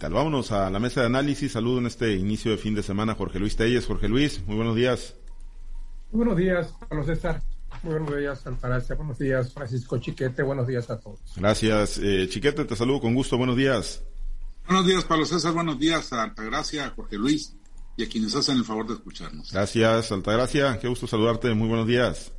digital. Vámonos a la mesa de análisis. Saludo en este inicio de fin de semana Jorge Luis Telles. Jorge Luis, muy buenos días. Muy buenos días, Carlos César. Muy buenos días, Altagracia. Buenos días, Francisco Chiquete. Buenos días a todos. Gracias. Eh, Chiquete, te saludo con gusto. Buenos días. Buenos días, Pablo César. Buenos días a Altagracia, a Jorge Luis y a quienes hacen el favor de escucharnos. Gracias, Altagracia. Qué gusto saludarte. Muy buenos días.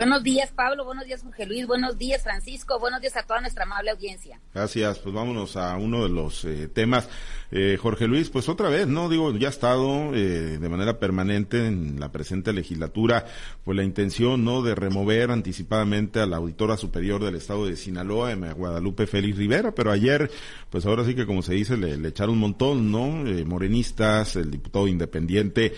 Buenos días, Pablo. Buenos días, Jorge Luis. Buenos días, Francisco. Buenos días a toda nuestra amable audiencia. Gracias. Pues vámonos a uno de los eh, temas. Eh, Jorge Luis, pues otra vez, ¿no? Digo, ya ha estado eh, de manera permanente en la presente legislatura, pues la intención, ¿no? De remover anticipadamente a la auditora superior del Estado de Sinaloa, Guadalupe Félix Rivera, pero ayer, pues ahora sí que como se dice, le, echaron un montón, ¿no? morenistas, el diputado independiente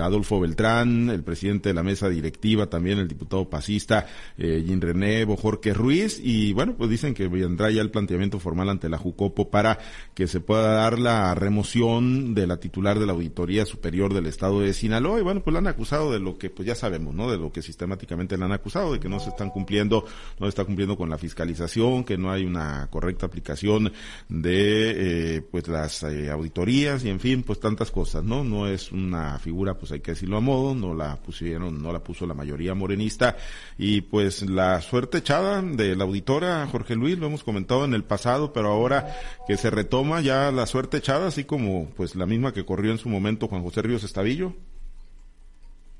Adolfo Beltrán, el presidente de la mesa directiva, también el diputado pasista eh, René Bojorque Ruiz y bueno, pues dicen que vendrá ya el planteamiento formal ante la Jucopo para que se pueda dar la remoción de la titular de la Auditoría Superior del Estado de Sinaloa y bueno, pues la han acusado de lo que pues ya sabemos, ¿no? De lo que sistemáticamente la han acusado, de que no se están cumpliendo, no se está cumpliendo con la fiscalización, que no hay una correcta aplicación de eh, pues las eh, auditorías y en fin, pues tantas cosas, ¿no? No es una figura, pues hay que decirlo a modo, no la pusieron, no la puso la mayoría morenista y pues la suerte echada de la auditora Jorge Luis, lo hemos comentado en el pasado, pero ahora que se retoma ya la suerte echada, así como pues la misma que corrió en su momento Juan José Ríos Estavillo.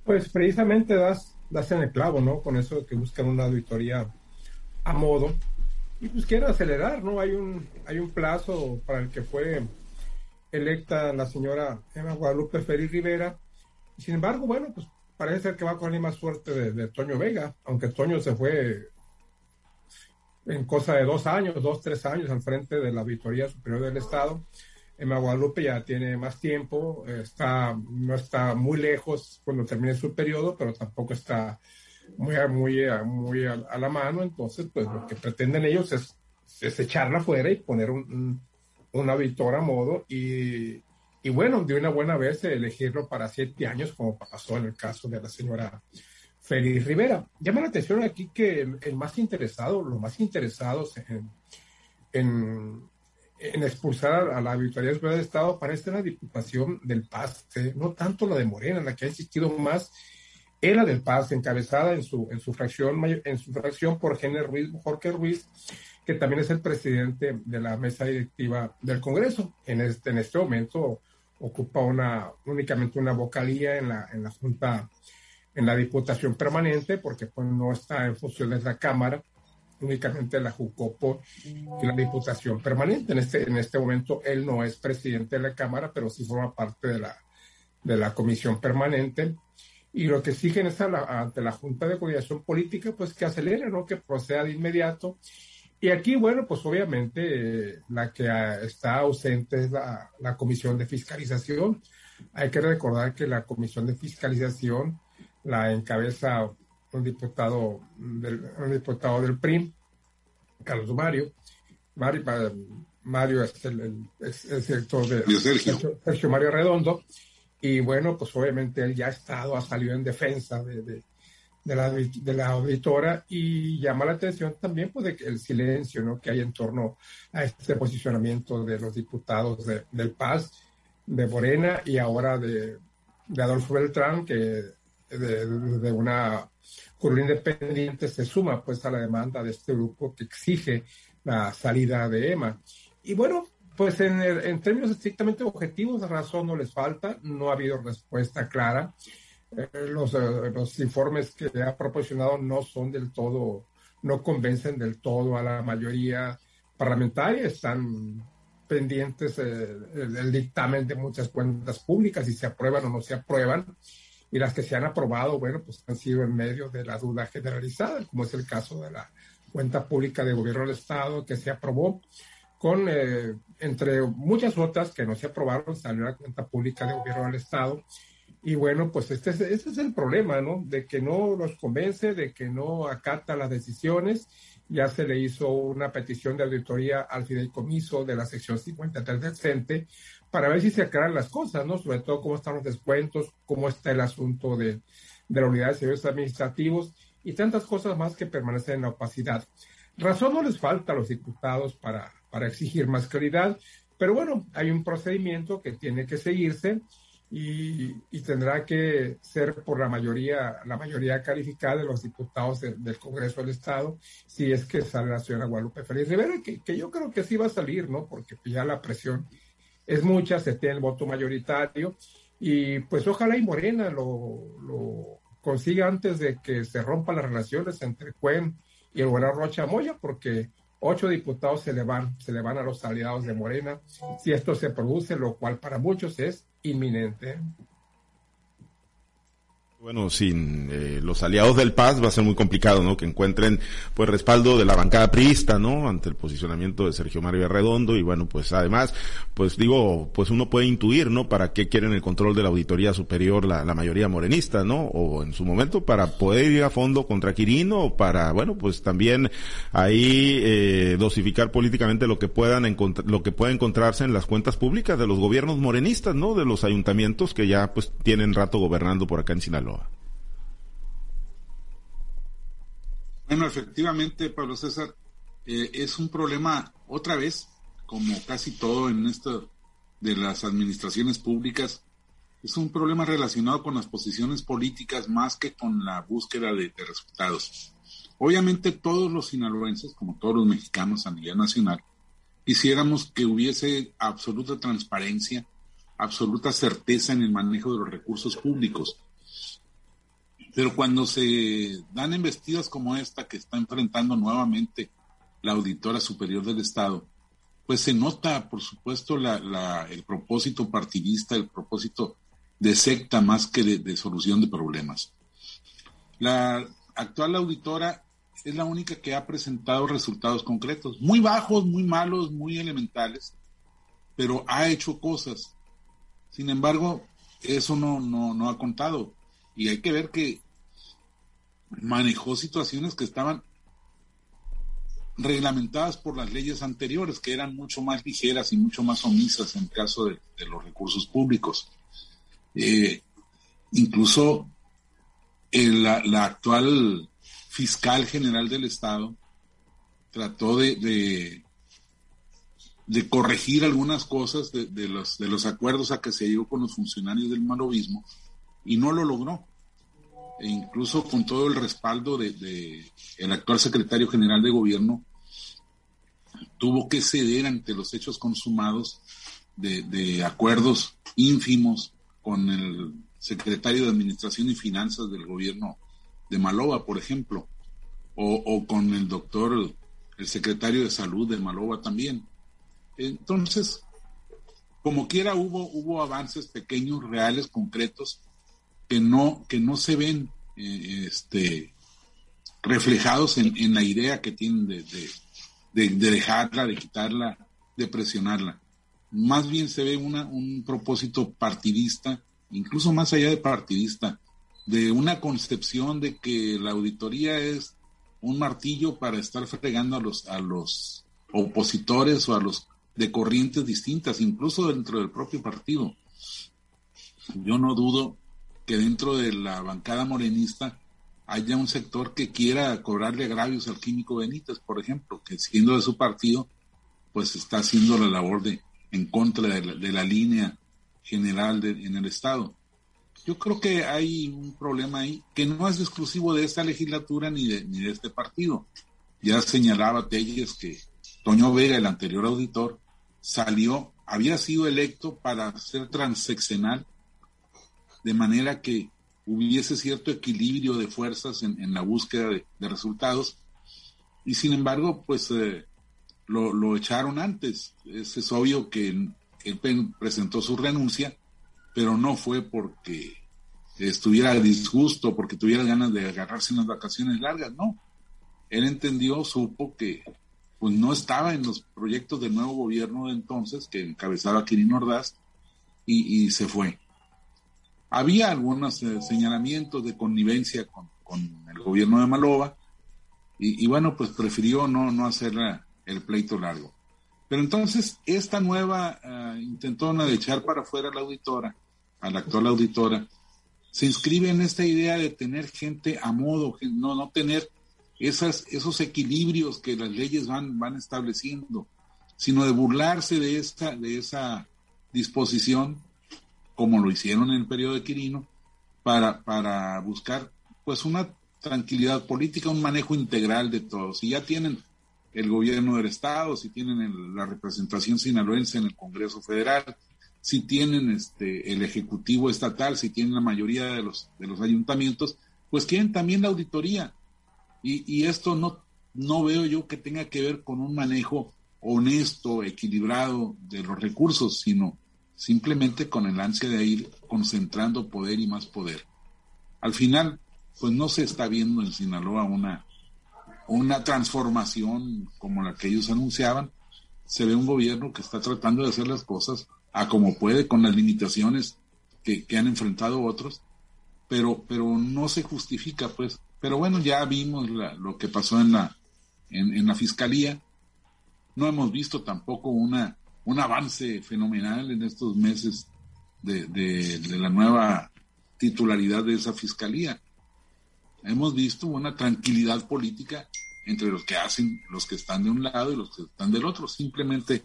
Pues precisamente das, das en el clavo, ¿no? Con eso que buscan una auditoría a modo y pues quieren acelerar, ¿no? Hay un, hay un plazo para el que fue electa la señora Emma Guadalupe Félix Rivera. Sin embargo, bueno, pues parece ser que va con la misma suerte de, Toño Vega, aunque Toño se fue en cosa de dos años, dos, tres años al frente de la Auditoría Superior del Estado. Emma Guadalupe ya tiene más tiempo, está, no está muy lejos cuando termine su periodo, pero tampoco está muy, muy, muy a, la mano. Entonces, pues lo que pretenden ellos es, es echarla fuera y poner un, un, un auditor a modo y, y bueno, de una buena vez elegirlo para siete años, como pasó en el caso de la señora Félix Rivera. Llama la atención aquí que el, más interesado, los más interesados en, en, expulsar a la Auditoría Superior del Estado parece la Diputación del Paz, ¿eh? no tanto la de Morena, la que ha insistido más era del Paz, encabezada en su, en su fracción, en su fracción por Ruiz, Jorge Ruiz, que también es el presidente de la mesa directiva del Congreso. En este, en este momento ocupa una, únicamente una vocalía en la, en la Junta, en la Diputación Permanente, porque pues, no está en funciones la Cámara, únicamente la Jucopo y la Diputación Permanente. En este, en este momento él no es presidente de la Cámara, pero sí forma parte de la, de la Comisión Permanente. Y lo que exigen es ante la Junta de Coordinación Política, pues que acelere, ¿no? que proceda de inmediato y aquí, bueno, pues obviamente la que está ausente es la, comisión de fiscalización. Hay que recordar que la comisión de fiscalización la encabeza un diputado del, un diputado del PRIM, Carlos Mario. Mario, Mario es el, director de Sergio. Sergio. Mario Redondo. Y bueno, pues obviamente él ya ha estado, ha salido en defensa de de la, de la auditora y llama la atención también pues, de el silencio ¿no? que hay en torno a este posicionamiento de los diputados de, del Paz, de Morena y ahora de, de Adolfo Beltrán, que de, de, una curva independiente se suma pues a la demanda de este grupo que exige la salida de Emma. Y bueno, pues en, en términos estrictamente objetivos, razón no les falta, no ha habido respuesta clara. Eh, los, eh, los informes que ha proporcionado no son del todo, no convencen del todo a la mayoría parlamentaria, están pendientes eh, del dictamen de muchas cuentas públicas, si se aprueban o no se aprueban, y las que se han aprobado, bueno, pues han sido en medio de la duda generalizada, como es el caso de la cuenta pública de gobierno del Estado que se aprobó, con, entre muchas otras que no se aprobaron, salió la cuenta pública de gobierno del Estado, y bueno, pues este es, este es el problema, ¿no? De que no los convence, de que no acata las decisiones. Ya se le hizo una petición de auditoría al fideicomiso de la sección 53 del CENTE para ver si se aclaran las cosas, ¿no? Sobre todo cómo están los descuentos, cómo está el asunto de, de la unidad de servicios administrativos y tantas cosas más que permanecen en la opacidad. Razón no les falta a los diputados para, para exigir más claridad. Pero bueno, hay un procedimiento que tiene que seguirse y, tendrá que ser por la mayoría, la mayoría calificada de los diputados del Congreso del Estado, si es que sale la señora Guadalupe Félix Rivera, que, que yo creo que sí va a salir, ¿no? Porque ya la presión es mucha, se tiene el voto mayoritario y pues ojalá y Morena lo, lo consiga antes de que se rompan las relaciones entre Cuen y el gobernador Rocha Moya, porque ocho diputados se le van, se le van a los aliados de Morena si esto se produce, lo cual para muchos es inminente. Bueno, sin eh, los aliados del Paz va a ser muy complicado, ¿no? Que encuentren, pues, respaldo de la bancada priista, ¿no? Ante el posicionamiento de Sergio Mario Arredondo y bueno, pues, además, pues digo, pues uno puede intuir, ¿no? Para qué quieren el control de la auditoría superior la, mayoría morenista, ¿no? O en su momento para poder ir a fondo contra Quirino para, bueno, pues también ahí eh, dosificar políticamente lo que puedan lo que pueda encontrarse en las cuentas públicas de los gobiernos morenistas, ¿no? De los ayuntamientos que ya, pues, tienen rato gobernando por acá en Sinaloa. Bueno, efectivamente, Pablo César, eh, es un problema otra vez, como casi todo en esto de las administraciones públicas, es un problema relacionado con las posiciones políticas más que con la búsqueda de, de resultados. Obviamente todos los sinaloenses, como todos los mexicanos a nivel nacional, quisiéramos que hubiese absoluta transparencia, absoluta certeza en el manejo de los recursos públicos. Pero cuando se dan embestidas como esta que está enfrentando nuevamente la auditora superior del Estado, pues se nota, por supuesto, la, el propósito partidista, el propósito de secta más que de, solución de problemas. La actual auditora es la única que ha presentado resultados concretos, muy bajos, muy malos, muy elementales, pero ha hecho cosas. Sin embargo, eso no, no, no ha contado. Y hay que ver que manejó situaciones que estaban reglamentadas por las leyes anteriores, que eran mucho más ligeras y mucho más omisas en caso de, los recursos públicos. Eh, incluso la, actual fiscal general del Estado trató de, de, corregir algunas cosas de, los, de los acuerdos a que se llegó con los funcionarios del malovismo y no lo logró e incluso con todo el respaldo de, el actual secretario general de gobierno, tuvo que ceder ante los hechos consumados de, acuerdos ínfimos con el secretario de Administración y Finanzas del gobierno de Maloba, por ejemplo, o, o, con el doctor, el secretario de Salud de Maloba también. Entonces, como quiera, hubo, hubo avances pequeños, reales, concretos, que no, que no se ven eh, este, reflejados en, la idea que tienen de, de, dejarla, de quitarla, de presionarla. Más bien se ve una, un propósito partidista, incluso más allá de partidista, de una concepción de que la auditoría es un martillo para estar fregando a los, a los opositores o a los de corrientes distintas, incluso dentro del propio partido. Yo no dudo que dentro de la bancada morenista haya un sector que quiera cobrarle agravios al químico Benítez, por ejemplo, que siendo de su partido, pues está haciendo la labor de en contra de la, línea general en el Estado. Yo creo que hay un problema ahí que no es exclusivo de esta legislatura ni de, ni de este partido. Ya señalaba Telles que Toño Vega, el anterior auditor, salió, había sido electo para ser transeccional de manera que hubiese cierto equilibrio de fuerzas en, la búsqueda de, resultados. Y sin embargo, pues eh, lo, echaron antes. Es, obvio que él presentó su renuncia, pero no fue porque estuviera disgusto, porque tuviera ganas de agarrarse unas vacaciones largas, no. Él entendió, supo que pues no estaba en los proyectos del nuevo gobierno de entonces, que encabezaba Quirino Ordaz, y se fue. Había algunos eh, señalamientos de connivencia con, el gobierno de Maloba y, bueno, pues prefirió no, no hacer el pleito largo. Pero entonces esta nueva uh, intentona de echar para afuera a la auditora, a la actual auditora, se inscribe en esta idea de tener gente a modo, no, no tener esos equilibrios que las leyes van, van estableciendo, sino de burlarse de esta, de esa disposición, como lo hicieron en el periodo de Quirino, para, para buscar pues una tranquilidad política, un manejo integral de todos. Si ya tienen el gobierno del Estado, si tienen la representación sinaloense en el Congreso Federal, si tienen este, el Ejecutivo Estatal, si tienen la mayoría de los, de los ayuntamientos, pues quieren también la auditoría. Y, y esto no, no veo yo que tenga que ver con un manejo honesto, equilibrado de los recursos, sino simplemente con el ansia de ir concentrando poder y más poder. Al final, pues no se está viendo en Sinaloa una, una transformación como la que ellos anunciaban. Se ve un gobierno que está tratando de hacer las cosas a como puede con las limitaciones que, han enfrentado otros, pero, pero no se justifica, pues. Pero bueno, ya vimos lo que pasó en la, en, la fiscalía. No hemos visto tampoco una, un avance fenomenal en estos meses de, de la nueva titularidad de esa fiscalía. Hemos visto una tranquilidad política entre los que hacen, los que están de un lado y los que están del otro. Simplemente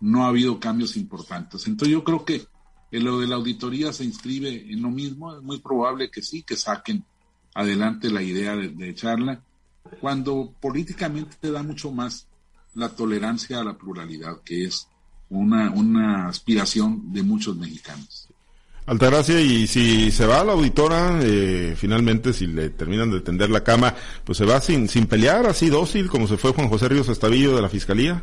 no ha habido cambios importantes. Entonces yo creo que lo de la auditoría se inscribe en lo mismo. Es muy probable que sí, que saquen adelante la idea de, echarla, cuando políticamente te da mucho más la tolerancia a la pluralidad, que es una, una aspiración de muchos mexicanos. Altagracia, y si se va a la auditora, eh, finalmente, si le terminan de tender la cama, pues se va sin, sin pelear, así dócil, como se fue Juan José Ríos Estavillo de la Fiscalía.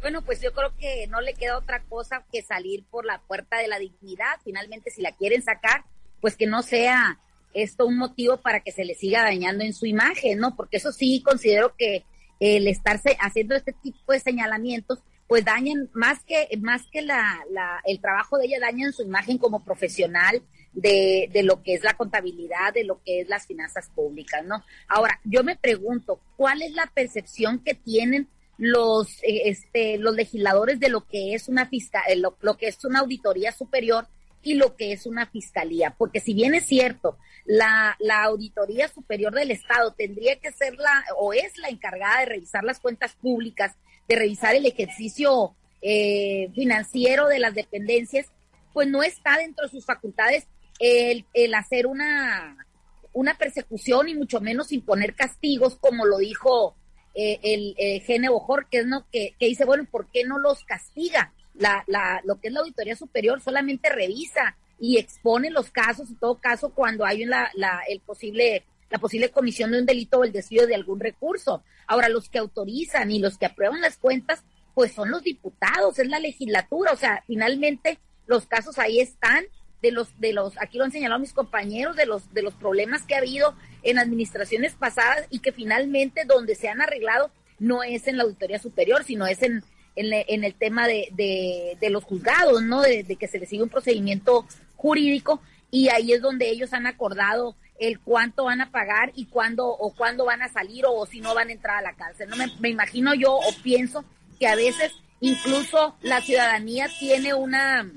Bueno, pues yo creo que no le queda otra cosa que salir por la puerta de la dignidad. Finalmente, si la quieren sacar, pues que no sea esto un motivo para que se le siga dañando en su imagen, ¿no? Porque eso sí considero que el estarse haciendo este tipo de señalamientos, pues dañan más que más que la, la el trabajo de ella dañan su imagen como profesional de, de lo que es la contabilidad, de lo que es las finanzas públicas, ¿no? Ahora, yo me pregunto, ¿cuál es la percepción que tienen los, eh, este, los legisladores de lo que es una fiscal, eh, lo, que es una auditoría superior y lo que es una fiscalía, porque si bien es cierto, la, la auditoría superior del Estado tendría que ser la, o es la encargada de revisar las cuentas públicas, de revisar el ejercicio eh, financiero de las dependencias, pues no está dentro de sus facultades el, el hacer una, una persecución y mucho menos imponer castigos, como lo dijo eh, el eh, Gene Bojor, que es no, que, dice, bueno, ¿por qué no los castiga? La, la, lo que es la Auditoría Superior solamente revisa y expone los casos, en todo caso, cuando hay la, la, el posible, la posible comisión de un delito o el desvío de algún recurso. Ahora, los que autorizan y los que aprueban las cuentas, pues son los diputados, es la legislatura, o sea, finalmente los casos ahí están de los, de los, aquí lo han señalado mis compañeros, de los, de los problemas que ha habido en administraciones pasadas y que finalmente donde se han arreglado no es en la auditoría superior, sino es en, en, el tema de, de, los juzgados, ¿no? De, que se les sigue un procedimiento jurídico y ahí es donde ellos han acordado el cuánto van a pagar y cuándo o cuándo van a salir o, si no van a entrar a la cárcel. No me, imagino yo o pienso que a veces incluso la ciudadanía tiene una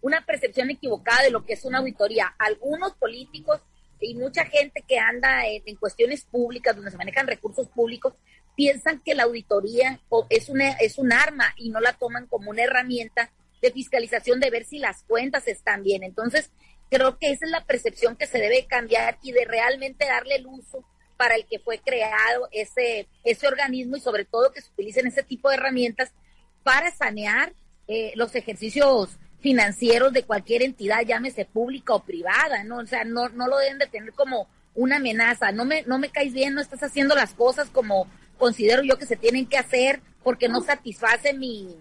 una percepción equivocada de lo que es una auditoría. Algunos políticos y mucha gente que anda en, cuestiones públicas, donde se manejan recursos públicos, piensan que la auditoría es, una, es un arma y no la toman como una herramienta de fiscalización de ver si las cuentas están bien. Entonces, creo que esa es la percepción que se debe cambiar y de realmente darle el uso para el que fue creado ese, ese organismo y sobre todo que se utilicen ese tipo de herramientas para sanear eh, los ejercicios financieros de cualquier entidad, llámese pública o privada, ¿no? O sea, no, no lo deben de tener como una amenaza. No me, no me caes bien, no estás haciendo las cosas como considero yo que se tienen que hacer porque no satisface mi,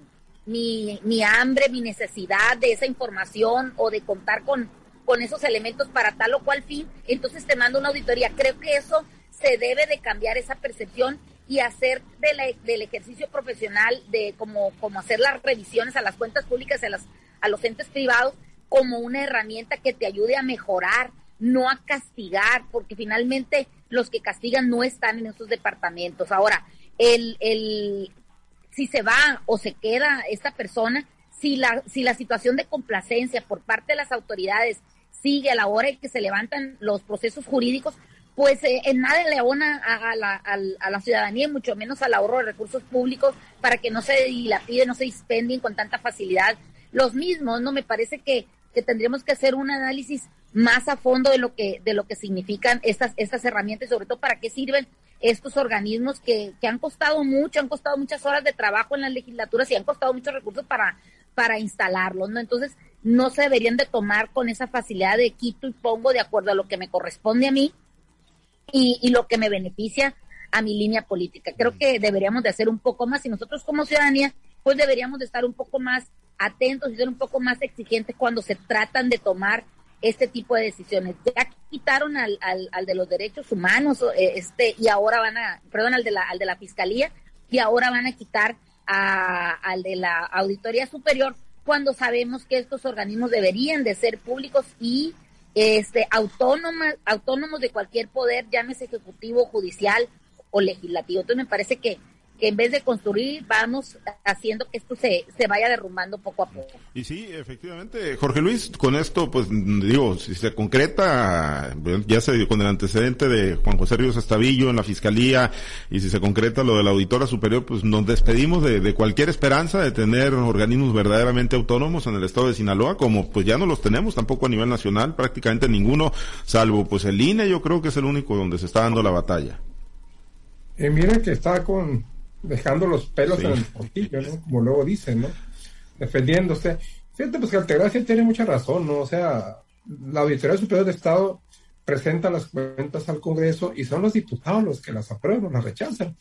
mi, mi hambre, mi necesidad de esa información o de contar con, con esos elementos para tal o cual fin. Entonces te mando una auditoría. Creo que eso se debe de cambiar esa percepción y hacer del ejercicio profesional de como, como hacer las revisiones a las cuentas públicas, a las a los entes privados como una herramienta que te ayude a mejorar, no a castigar, porque finalmente los que castigan no están en esos departamentos. Ahora, el, el, si se va o se queda esta persona, si la, si la situación de complacencia por parte de las autoridades sigue a la hora en que se levantan los procesos jurídicos, pues eh, en nada le abona a, la, a, la, ciudadanía y mucho menos al ahorro de recursos públicos para que no se dilapide, no se dispendien con tanta facilidad los mismos, ¿no? Me parece que, que tendríamos que hacer un análisis más a fondo de lo que, de lo que significan estas, estas herramientas, sobre todo para qué sirven estos organismos que, que han costado mucho, han costado muchas horas de trabajo en las legislaturas y han costado muchos recursos para, para instalarlos, ¿no? Entonces, no se deberían de tomar con esa facilidad de quito y pongo de acuerdo a lo que me corresponde a mí y, y lo que me beneficia a mi línea política. Creo que deberíamos de hacer un poco más y nosotros como ciudadanía, pues deberíamos de estar un poco más atentos y ser un poco más exigentes cuando se tratan de tomar este tipo de decisiones. Quitaron al, al, de los derechos humanos eh, este y ahora van a, perdón, al de la, al de la fiscalía y ahora van a quitar a, al de la auditoría superior cuando sabemos que estos organismos deberían de ser públicos y este autónomos, autónomos de cualquier poder, llámese ejecutivo, judicial o legislativo. Entonces me parece que que en vez de construir vamos haciendo que esto se, se vaya derrumbando poco a poco. Y sí, efectivamente, Jorge Luis, con esto, pues digo, si se concreta, ya se dio con el antecedente de Juan José Ríos Estavillo en la Fiscalía, y si se concreta lo de la Auditora Superior, pues nos despedimos de, de cualquier esperanza de tener organismos verdaderamente autónomos en el estado de Sinaloa, como pues ya no los tenemos tampoco a nivel nacional, prácticamente ninguno, salvo pues el INE, yo creo que es el único donde se está dando la batalla. Eh, mira que está con dejando los pelos en el portillo, ¿no? Como luego dicen, ¿no? Defendiéndose. Fíjate, pues que Altagracia tiene mucha razón, ¿no? O sea, la Auditoría Superior de Estado presenta las cuentas al Congreso y son los diputados los que las aprueban o las rechazan.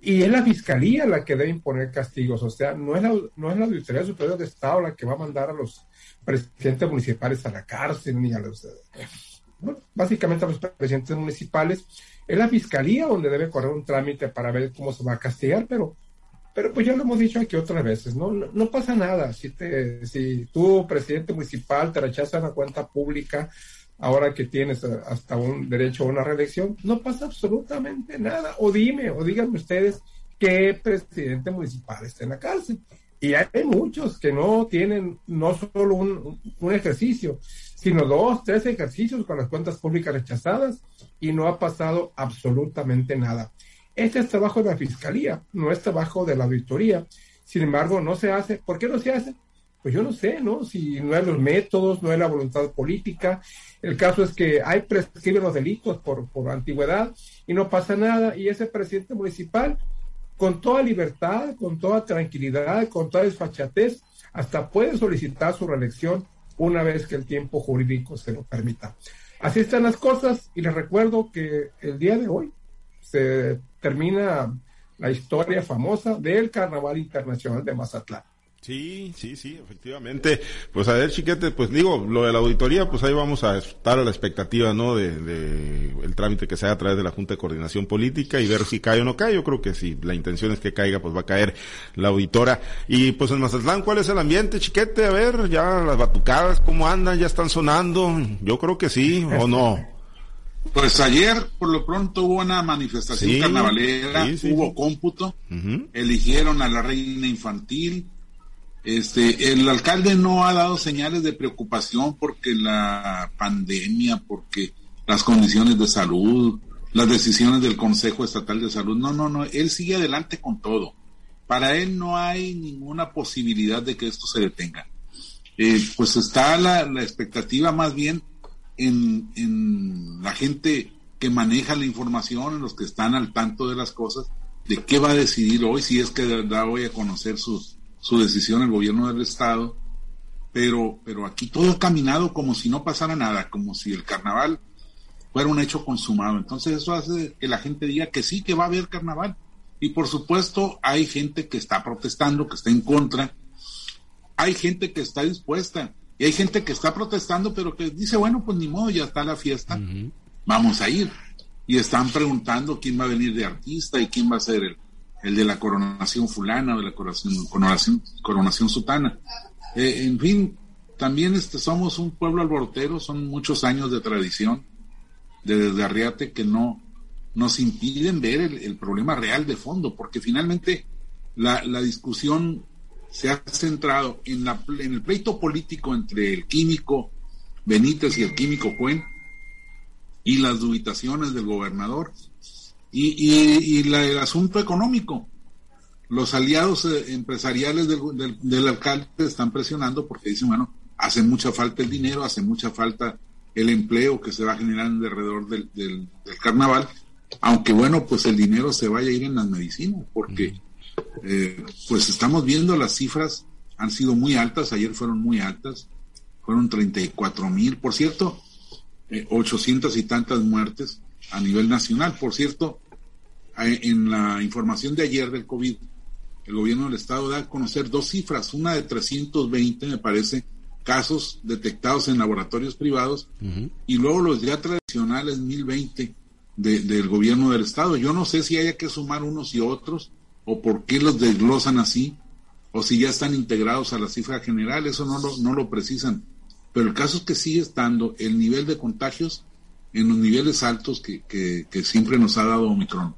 Y es la Fiscalía la que debe imponer castigos, o sea, no es la, no es la Auditoría Superior de Estado la que va a mandar a los presidentes municipales a la cárcel, ni a los... Bueno, básicamente a los presidentes municipales, es la fiscalía donde debe correr un trámite para ver cómo se va a castigar, pero, pero pues ya lo hemos dicho aquí otras veces, ¿no? No, pasa nada. Si, te, si tú, presidente municipal, te rechazas una cuenta pública, ahora que tienes hasta un derecho a una reelección, no pasa absolutamente nada. O dime, o díganme ustedes qué presidente municipal está en la cárcel. Y hay muchos que no tienen no solo un, un ejercicio, sino dos, tres ejercicios con las cuentas públicas rechazadas y no ha pasado absolutamente nada. Este es trabajo de la Fiscalía, no es trabajo de la auditoría. Sin embargo, no se hace. ¿Por qué no se hace? Pues yo no sé, ¿no? Si no hay los métodos, no hay la voluntad política. El caso es que hay prescriben los delitos por, por antigüedad y no pasa nada. Y ese presidente municipal, con toda libertad, con toda tranquilidad, con toda desfachatez, hasta puede solicitar su reelección una vez que el tiempo jurídico se lo permita. Así están las cosas y les recuerdo que el día de hoy se termina la historia famosa del Carnaval Internacional de Mazatlán. Sí, sí, sí, efectivamente. Pues a ver, chiquete, pues digo, lo de la auditoría, pues ahí vamos a estar a la expectativa, ¿no? De, de, el trámite que se haga a través de la Junta de Coordinación Política y ver si cae o no cae. Yo creo que si la intención es que caiga, pues va a caer la auditora. Y pues en Mazatlán, ¿cuál es el ambiente, chiquete? A ver, ya las batucadas, ¿cómo andan? ¿Ya están sonando? Yo creo que sí, ¿o no? Pues ayer, por lo pronto, hubo una manifestación carnavalera, hubo cómputo, eligieron a la reina infantil, este, el alcalde no ha dado señales de preocupación porque la pandemia, porque las condiciones de salud, las decisiones del Consejo Estatal de Salud. No, no, no, él sigue adelante con todo. Para él no hay ninguna posibilidad de que esto se detenga. Eh, pues está la, expectativa más bien en, en la gente que maneja la información, en los que están al tanto de las cosas, de qué va a decidir hoy, si es que verdad voy a conocer sus, su decisión el gobierno del estado, pero, pero aquí todo ha caminado como si no pasara nada, como si el carnaval fuera un hecho consumado. Entonces eso hace que la gente diga que sí, que va a haber carnaval. Y por supuesto hay gente que está protestando, que está en contra, hay gente que está dispuesta y hay gente que está protestando, pero que dice, bueno, pues ni modo, ya está la fiesta, vamos a ir. Y están preguntando quién va a venir de artista y quién va a ser el, el de la coronación fulana o de la coronación, coronación, sutana. Eh, en fin, también este, somos un pueblo alborotero, son muchos años de tradición de desgarriate que no nos impiden ver el, problema real de fondo, porque finalmente la, la discusión se ha centrado en, la, en el pleito político entre el químico Benítez y el químico Cuen, y las dubitaciones del gobernador y, el asunto económico. Los aliados eh, empresariales del, alcalde están presionando porque dicen, bueno, hace mucha falta el dinero, hace mucha falta el empleo que se va a generar alrededor del, del, carnaval, aunque bueno, pues el dinero se vaya a ir en las medicinas, porque eh, pues estamos viendo las cifras han sido muy altas, ayer fueron muy altas, fueron 34 mil, por cierto, eh, 800 y tantas muertes a nivel nacional. Por cierto, en la información de ayer del COVID, el gobierno del estado da a conocer dos cifras, una de 320, me parece, casos detectados en laboratorios privados, y luego los ya tradicionales 1020 del gobierno del estado. Yo no sé si haya que sumar unos y otros, o por qué los desglosan así, o si ya están integrados a la cifra general, eso no lo, no lo precisan. Pero el caso es que sigue estando el nivel de contagios en los niveles altos que, que, siempre nos ha dado Omicron.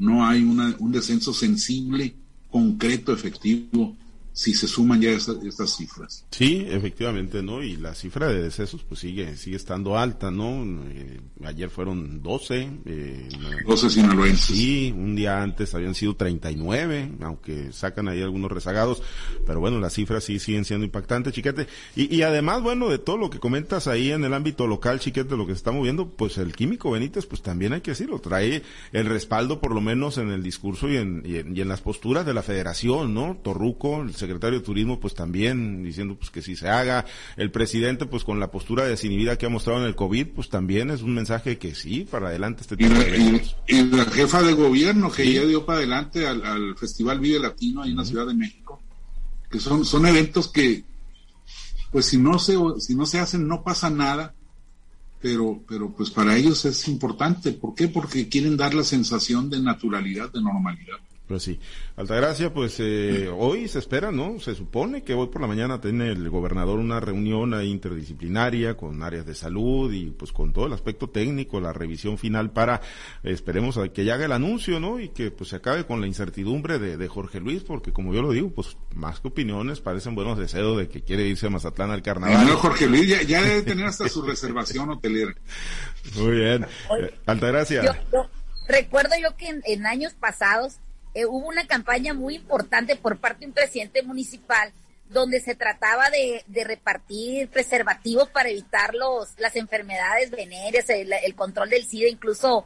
No hay una, un descenso sensible, concreto, efectivo si se suman ya estas cifras. Sí, efectivamente, ¿no? Y la cifra de decesos pues sigue sigue estando alta, ¿no? Eh, ayer fueron 12. Eh, 12 sinaloenses. Sí, un día antes habían sido 39, aunque sacan ahí algunos rezagados, pero bueno, las cifras sí siguen siendo impactantes, chiquete. Y, y además, bueno, de todo lo que comentas ahí en el ámbito local, chiquete, lo que se está moviendo, pues el químico Benítez, pues también hay que decirlo, trae el respaldo por lo menos en el discurso y en, y en, y en las posturas de la federación, ¿no? Torruco, el secretario de Turismo pues también diciendo pues que si se haga, el presidente pues con la postura desinhibida que ha mostrado en el COVID pues también es un mensaje que sí, para adelante este tipo y, de y, la jefa de gobierno que ya dio para adelante al, Festival Vive Latino ahí en la Ciudad de México, que son, son eventos que pues si no se, si no se hacen no pasa nada, pero, pero pues para ellos es importante. ¿Por qué? Porque quieren dar la sensación de naturalidad, de normalidad. Pues sí. Altagracia, pues eh, hoy se espera, ¿no? Se supone que hoy por la mañana tiene el gobernador una reunión interdisciplinaria con áreas de salud y pues con todo el aspecto técnico, la revisión final para, esperemos que ya haga el anuncio, ¿no? Y que pues se acabe con la incertidumbre de, Jorge Luis, porque como yo lo digo, pues más que opiniones, parecen buenos deseos de que quiere irse a Mazatlán al carnaval. No, Jorge Luis ya, debe tener hasta su reservación hotelera. Muy bien. Altagracia. recuerdo yo que en años pasados eh, hubo una campaña muy importante por parte de un presidente municipal donde se trataba de, repartir preservativos para evitar los, las enfermedades venéreas, el, control del SIDA, incluso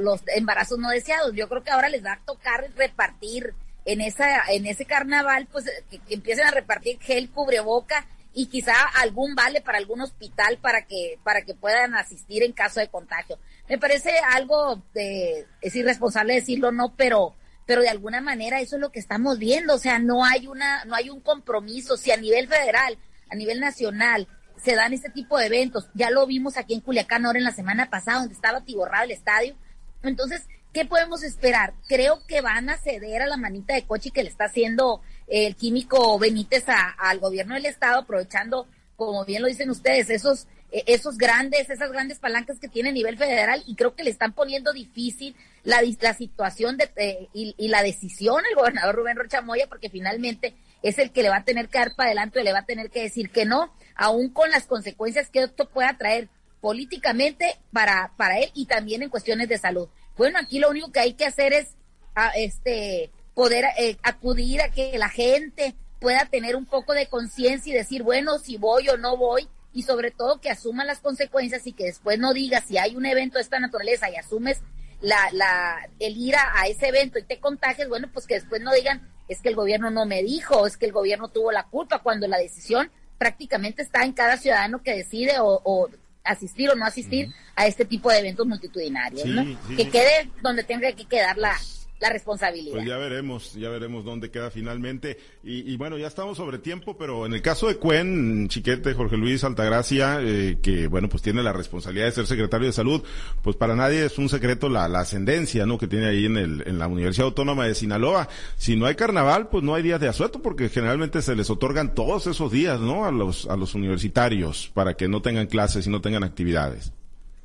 los embarazos no deseados. Yo creo que ahora les va a tocar repartir en esa en ese carnaval, pues que, empiecen a repartir gel cubreboca y quizá algún vale para algún hospital para que para que puedan asistir en caso de contagio. Me parece algo de es irresponsable decirlo no, pero pero de alguna manera eso es lo que estamos viendo, o sea, no hay una, no hay un compromiso, si a nivel federal, a nivel nacional, se dan este tipo de eventos, ya lo vimos aquí en Culiacán ahora en la semana pasada, donde estaba atiborrado el estadio, entonces, ¿qué podemos esperar? Creo que van a ceder a la manita de coche que le está haciendo el químico Benítez al gobierno del estado, aprovechando, como bien lo dicen ustedes, esos esos grandes, esas grandes palancas que tiene a nivel federal y creo que le están poniendo difícil la, la situación de, y, la decisión al gobernador Rubén Rocha Moya porque finalmente es el que le va a tener que dar para adelante, le va a tener que decir que no, aún con las consecuencias que esto pueda traer políticamente para, para él y también en cuestiones de salud. Bueno, aquí lo único que hay que hacer es a, este poder eh, acudir a que la gente pueda tener un poco de conciencia y decir, bueno, si voy o no voy, y sobre todo que asuman las consecuencias y que después no digas si hay un evento de esta naturaleza y asumes la, la, el ir a, ese evento y te contagias, bueno, pues que después no digan es que el gobierno no me dijo, es que el gobierno tuvo la culpa, cuando la decisión prácticamente está en cada ciudadano que decide o, asistir o no asistir a este tipo de eventos multitudinarios, ¿no? que quede donde tenga que quedar la, la responsabilidad. Pues ya veremos, ya veremos dónde queda finalmente. Y, bueno, ya estamos sobre tiempo, pero en el caso de Cuen, Chiquete, Jorge Luis Altagracia, eh, que bueno, pues tiene la responsabilidad de ser secretario de salud, pues para nadie es un secreto la, ascendencia, ¿no? Que tiene ahí en, el, la Universidad Autónoma de Sinaloa. Si no hay carnaval, pues no hay días de asueto, porque generalmente se les otorgan todos esos días, ¿no? A los, a los universitarios, para que no tengan clases y no tengan actividades.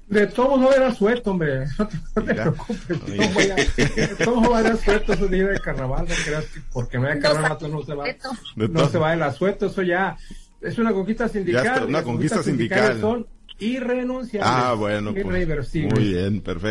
De todos modos era suelto, hombre. No te, preocupes. de todos modos era suelto ese día de carnaval. No creas que porque no hay carnaval no se va. No se va el asueto. Eso ya es una conquista sindical. una conquista sindical. Son irrenunciables. Ah, bueno, pues, irreversibles. muy bien, perfecto.